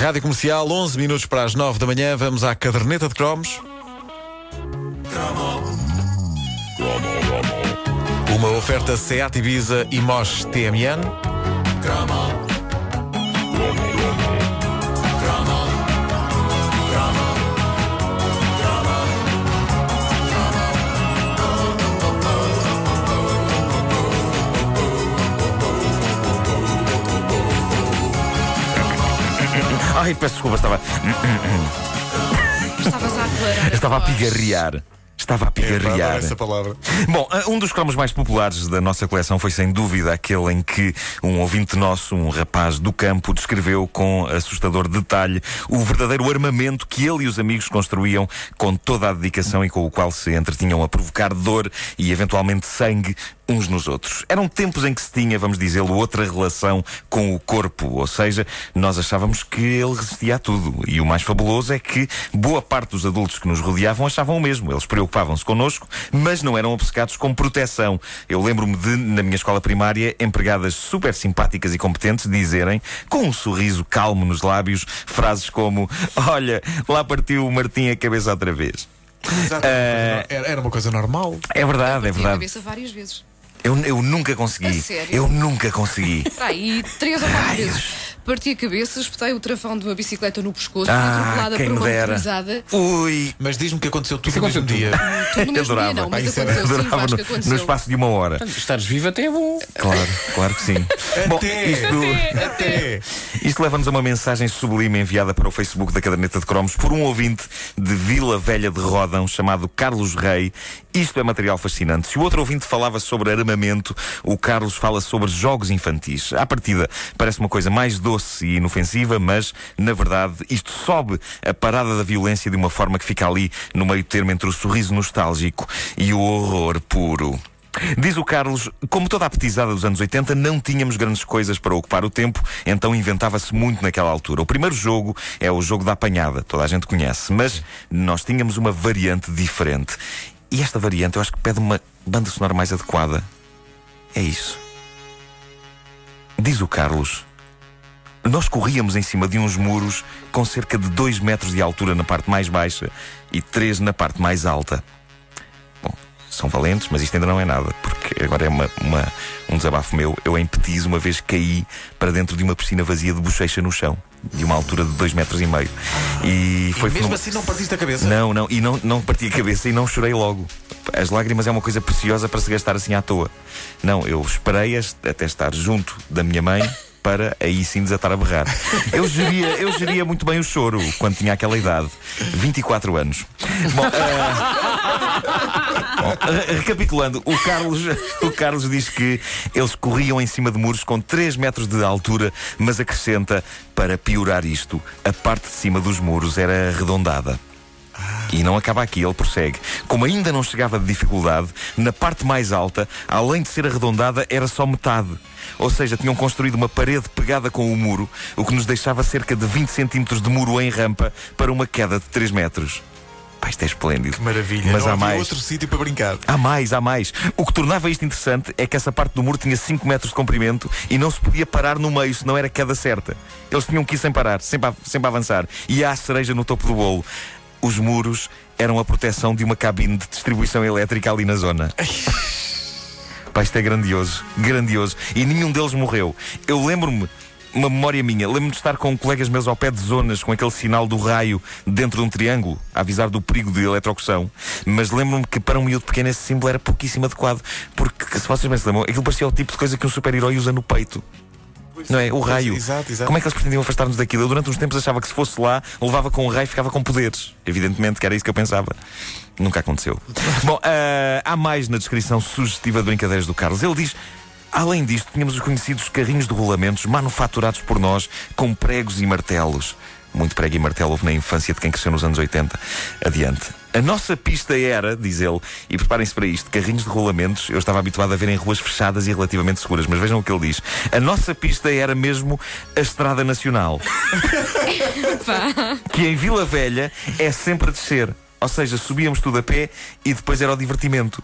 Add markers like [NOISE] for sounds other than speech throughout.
Rádio Comercial, 11 minutos para as 9 da manhã. Vamos à caderneta de cromos. Uma oferta Seat Ibiza e Mosh TMN. Ai, peço desculpa, estava. Estavas a aclarar. Estava a pigarrear. Estava a pigarrear. essa palavra. Bom, ah, um dos cromos mais populares da nossa coleção foi sem dúvida aquele em que um ouvinte nosso, um rapaz do campo, descreveu com assustador detalhe o verdadeiro armamento que ele e os amigos construíam com toda a dedicação e com o qual se entretinham a provocar dor e eventualmente sangue uns nos outros. Eram tempos em que se tinha, vamos dizê-lo, outra relação com o corpo, ou seja, nós achávamos que ele resistia a tudo. E o mais fabuloso é que boa parte dos adultos que nos rodeavam achavam o mesmo. Eles preocupavam-se connosco, mas não eram obcecados com proteção. Eu lembro-me de, na minha escola primária, empregadas super simpáticas e competentes dizerem, com um sorriso calmo nos lábios, frases como: Olha, lá partiu o Martim a cabeça outra vez. Era, era uma coisa normal. É verdade, é Bati a verdade. cabeça várias vezes. Eu, eu nunca consegui. A sério? Eu nunca consegui. [LAUGHS] Para aí, três ou quatro vezes. Parti a cabeça, espetei o travão de uma bicicleta no pescoço, Ah, fui atropelada por uma motorizada. Ui. Mas diz-me que aconteceu tudo no mesmo dia. Tudo no [LAUGHS] mesmo Adorava. dia, não, mas isso era- aconteceu sim, Adorava Vasco, no, aconteceu. no espaço de uma hora. Estares vivo até é bom. Claro, claro que sim. [LAUGHS] Bom, Até, isto, até. isto leva-nos a uma mensagem sublime enviada para o Facebook da Caderneta de Cromos por um ouvinte de Vila Velha de Rodão chamado Carlos Rei. Isto é material fascinante. Se o outro ouvinte falava sobre armamento, o Carlos fala sobre jogos infantis. À partida, parece uma coisa mais doce e inofensiva, mas, na verdade, isto sobe a parada da violência de uma forma que fica ali no meio termo entre o sorriso nostálgico e o horror puro. Diz o Carlos, como toda a petizada dos anos 80, não tínhamos grandes coisas para ocupar o tempo, então inventava-se muito naquela altura. O primeiro jogo é o jogo da apanhada, toda a gente conhece, mas nós tínhamos uma variante diferente. E esta variante eu acho que pede uma banda sonora mais adequada. É isso. Diz o Carlos. Nós corríamos em cima de uns muros com cerca de 2 metros de altura na parte mais baixa e 3 na parte mais alta. Bom, são valentes, mas isto ainda não é nada, porque agora é uma, uma- um desabafo meu. Eu em Petis uma vez caí para dentro de uma piscina vazia de bochecha no chão, de uma altura de 2 metros e meio. E foi E mesmo assim não partiste a cabeça? não, não, e não, não parti a cabeça e não chorei logo. As lágrimas é uma coisa preciosa para se gastar assim à toa. Não, eu esperei-as até estar junto da minha mãe para aí sim desatar a berrar. Eu geria, eu geria muito bem o choro quando tinha aquela idade. 24 anos. Bom, ah, [LAUGHS] bom, recapitulando, o Carlos, o Carlos diz que eles corriam em cima de muros com 3 metros de altura, mas acrescenta, para piorar isto, a parte de cima dos muros era arredondada. E não acaba aqui, ele prossegue. Como ainda não chegava de dificuldade, na parte mais alta, além de ser arredondada, era só metade. Ou seja, tinham construído uma parede pegada com o muro, o que nos deixava cerca de 20 centímetros de muro em rampa para uma queda de 3 metros. Pá, isto é esplêndido. Que maravilha. Mas não há mais. outro sítio para brincar. Há mais, há mais. O que tornava isto interessante é que essa parte do muro tinha 5 metros de comprimento e não se podia parar no meio, senão era queda certa. Eles tinham que ir sem parar, sempre a, sempre a avançar. E há a cereja no topo do bolo. Os muros eram a proteção de uma cabine de distribuição elétrica ali na zona. [LAUGHS] Pá, isto é grandioso, grandioso. E nenhum deles morreu. Eu lembro-me, uma memória minha, lembro-me de estar com colegas meus ao pé de zonas com aquele sinal do raio dentro de um triângulo, a avisar do perigo de eletrocução. Mas lembro-me que para um miúdo pequeno esse símbolo era pouquíssimo adequado. Porque, se vocês bem se lembram, aquilo parecia o tipo de coisa que um super-herói usa no peito. Não é? O raio. Exato, exato. Como é que eles pretendiam afastar-nos daquilo? Eu durante uns tempos achava que se fosse lá, levava com o raio e ficava com poderes. Evidentemente que era isso que eu pensava. Nunca aconteceu. [LAUGHS] Bom, ah, há mais na descrição sugestiva de brincadeiras do Carlos. Ele diz. Além disto, tínhamos os conhecidos carrinhos de rolamentos manufaturados por nós com pregos e martelos. Muito prego e martelo houve na infância de quem cresceu nos anos 80. Adiante. A nossa pista era, diz ele, e preparem-se para isto, carrinhos de rolamentos, eu estava habituado a ver em ruas fechadas e relativamente seguras, mas vejam o que ele diz. A nossa pista era mesmo a Estrada Nacional. [LAUGHS] que em Vila Velha é sempre a descer. Ou seja, subíamos tudo a pé e depois era o divertimento.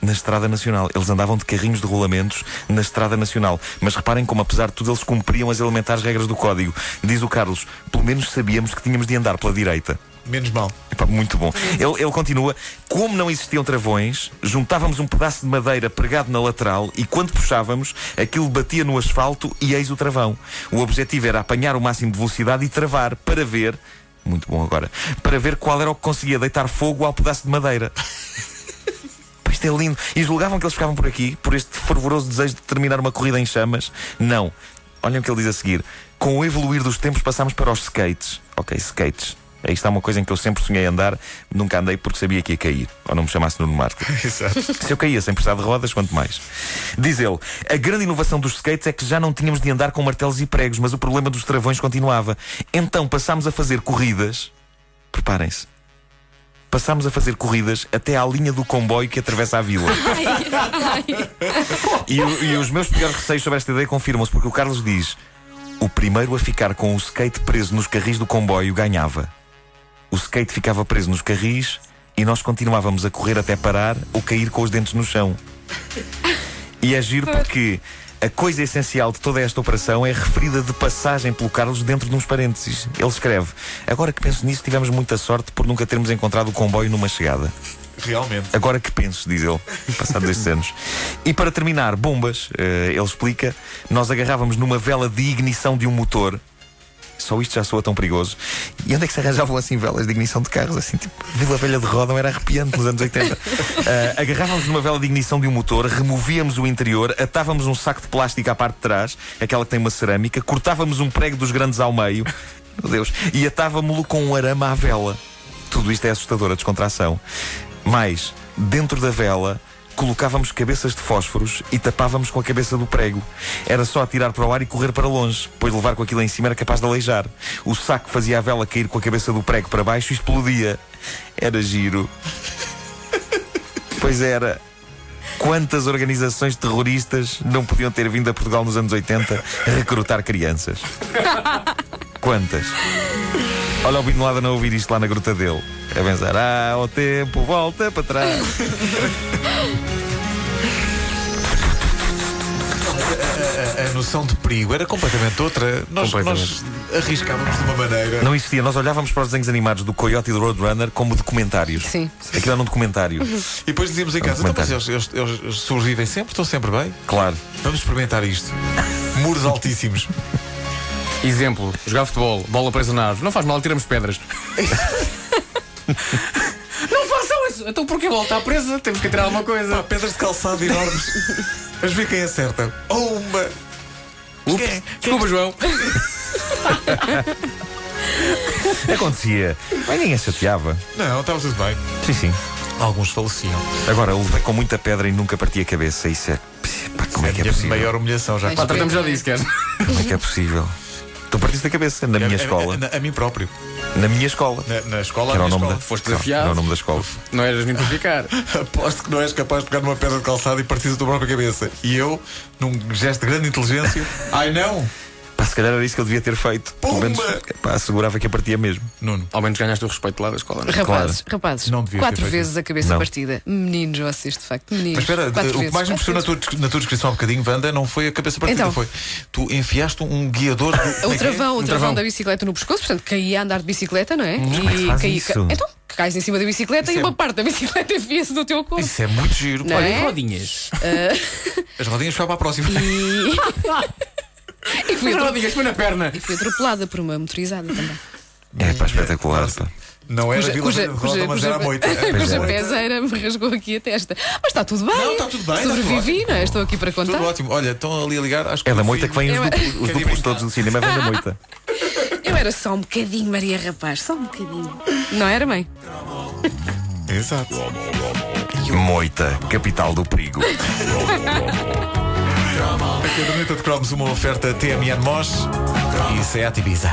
na Estrada Nacional. Eles andavam de carrinhos de rolamentos na Estrada Nacional. Mas reparem como, apesar de tudo, eles cumpriam as elementares regras do código. Diz o Carlos, pelo menos sabíamos que tínhamos de andar pela direita. Menos mal. Epá, muito bom. Ele, ele continua. Como não existiam travões, juntávamos um pedaço de madeira pregado na lateral e quando puxávamos, aquilo batia no asfalto e eis o travão. O objetivo era apanhar o máximo de velocidade e travar para ver. Muito bom agora. Para ver qual era o que conseguia deitar fogo ao pedaço de madeira. [LAUGHS] Isto é lindo. E julgavam que eles ficavam por aqui, por este fervoroso desejo de terminar uma corrida em chamas? Não. Olhem o que ele diz a seguir. Com o evoluir dos tempos passámos para os skates. Ok, skates. Aí está uma coisa em que eu sempre sonhei andar, nunca andei porque sabia que ia cair. Ou não me chamasse Nuno Marco. [LAUGHS] Exato. Se eu caía sem precisar de rodas, quanto mais. Diz ele, a grande inovação dos skates é que já não tínhamos de andar com martelos e pregos, mas o problema dos travões continuava. Então passámos a fazer corridas. Preparem-se. Passámos a fazer corridas até à linha do comboio que atravessa a vila. [LAUGHS] E, o- e os meus piores receios sobre esta ideia confirmam-se, porque o Carlos diz: o primeiro a ficar com o skate preso nos carris do comboio ganhava. O skate ficava preso nos carris e nós continuávamos a correr até parar ou cair com os dentes no chão. E é giro porque a coisa essencial de toda esta operação é referida de passagem pelo Carlos dentro de uns parênteses. Ele escreve: Agora que penso nisso, tivemos muita sorte por nunca termos encontrado o comboio numa chegada. Realmente. Agora que penso, diz ele, passados estes anos. E para terminar, bombas, eh, ele explica, nós agarrávamos numa vela de ignição de um motor. Só isto já soa tão perigoso. E onde é que se arranjavam assim velas de ignição de carros? Assim, tipo, Vila Velha de Rodão era arrepiante nos anos 80. [LAUGHS] Eh, agarrávamos numa vela de ignição de um motor, removíamos o interior, atávamos um saco de plástico à parte de trás, aquela que tem uma cerâmica, cortávamos um prego dos grandes ao meio, [LAUGHS] meu Deus, e atávamo-lo com um arame à vela. Tudo isto é assustador, a descontração. Mais, dentro da vela, colocávamos cabeças de fósforos e tapávamos com a cabeça do prego. Era só atirar para o ar e correr para longe, pois levar com aquilo em cima era capaz de aleijar. O saco fazia a vela cair com a cabeça do prego para baixo e explodia. Era giro. Pois era. Quantas organizações terroristas não podiam ter vindo a Portugal nos anos 80 a recrutar crianças? Quantas? Olha o Bin Laden a ouvir isto lá na gruta dele. A pensar, ah, o tempo volta para trás. A, a noção de perigo era completamente outra. Nós, Completamente. nós arriscávamos de uma maneira. Não existia. Nós olhávamos para os desenhos animados do Coyote e do Roadrunner como documentários. Sim. Aquilo era um documentário. [LAUGHS] E depois dizíamos em casa: então, mas eles, eles- eles sobrevivem sempre, estão sempre bem. Claro. Vamos experimentar isto. Muros altíssimos. Exemplo, jogar futebol, bola presa na árvore. Não faz mal, tiramos pedras. [LAUGHS] não façam isso! Então porquê a bola está presa? Temos que tirar alguma coisa. Pá, pedras de calçado enormes. Vamos ver quem acerta. Oh, uma. Quem é- quem é Desculpa, João. [LAUGHS] Acontecia. Mas ninguém chateava. Não, estava tudo bem. Sim, sim. Alguns faleciam. Agora, eu levei com muita pedra e nunca parti a cabeça. Isso é. Pá, como é que é a minha possível? maior humilhação já. Pá, tratamos já disso, quer? Como é que é possível? Tu partiste a cabeça na minha A- a- escola. A, a mim próprio. Na minha escola. Na, na escola, Que era a o nome da. escola. Foste Não, desafiado. Era o nome da escola. Não eras nem para ficar. Aposto que não és capaz de pegar numa pedra de calçado e partir a tua própria cabeça. E eu, num gesto de grande inteligência, ai não! Se calhar era isso que eu devia ter feito. Pelo menos pá, assegurava que a partia mesmo. Nuno, Ao menos ganhaste o respeito lá da escola. não é? Rapazes, rapazes, Não devias ter quatro feito vezes a cabeça Não. partida. Meninos, vocês, de facto, meninos. mas espera, quatro o que vezes, mais me quatro impressionou na tua, na tua descrição há bocadinho, Wanda, não foi a cabeça partida, Então. foi. Tu enfiaste um guiador do. [LAUGHS] como é O que é? travão, o travão da bicicleta no pescoço, portanto, caía a andar de bicicleta, não é? como é que faz caía, isso? Então, cais em cima da bicicleta Isso e é- uma parte da bicicleta [LAUGHS] enfia-se no teu corpo. Isso é muito giro. Não pá. é? rodinhas. As rodinhas foi para a próxima. E [LAUGHS] fui, rodinhas, foi na perna. e fui atropelada por uma motorizada também. É pá, espetacular. Pá. Não era Cuja, Vila cuja, Roda, cuja, mas era a moita. Era a cuja moita. peseira me rasgou aqui a testa. Mas está tudo bem. Não, está tudo bem, Sobrevivi, não é? Estou aqui para contar. Tudo ótimo. Olha, estão ali a ligar. Acho que É da moita que vêm os, Eu- duplos, todos do cinema, vem da moita. Eu era só um bocadinho, Maria Rapaz, só um bocadinho. Não era, mãe? Exato. Moita, capital do perigo. [LAUGHS] A caderneta de cromos, uma oferta TMN Mosh e Seat Ibiza.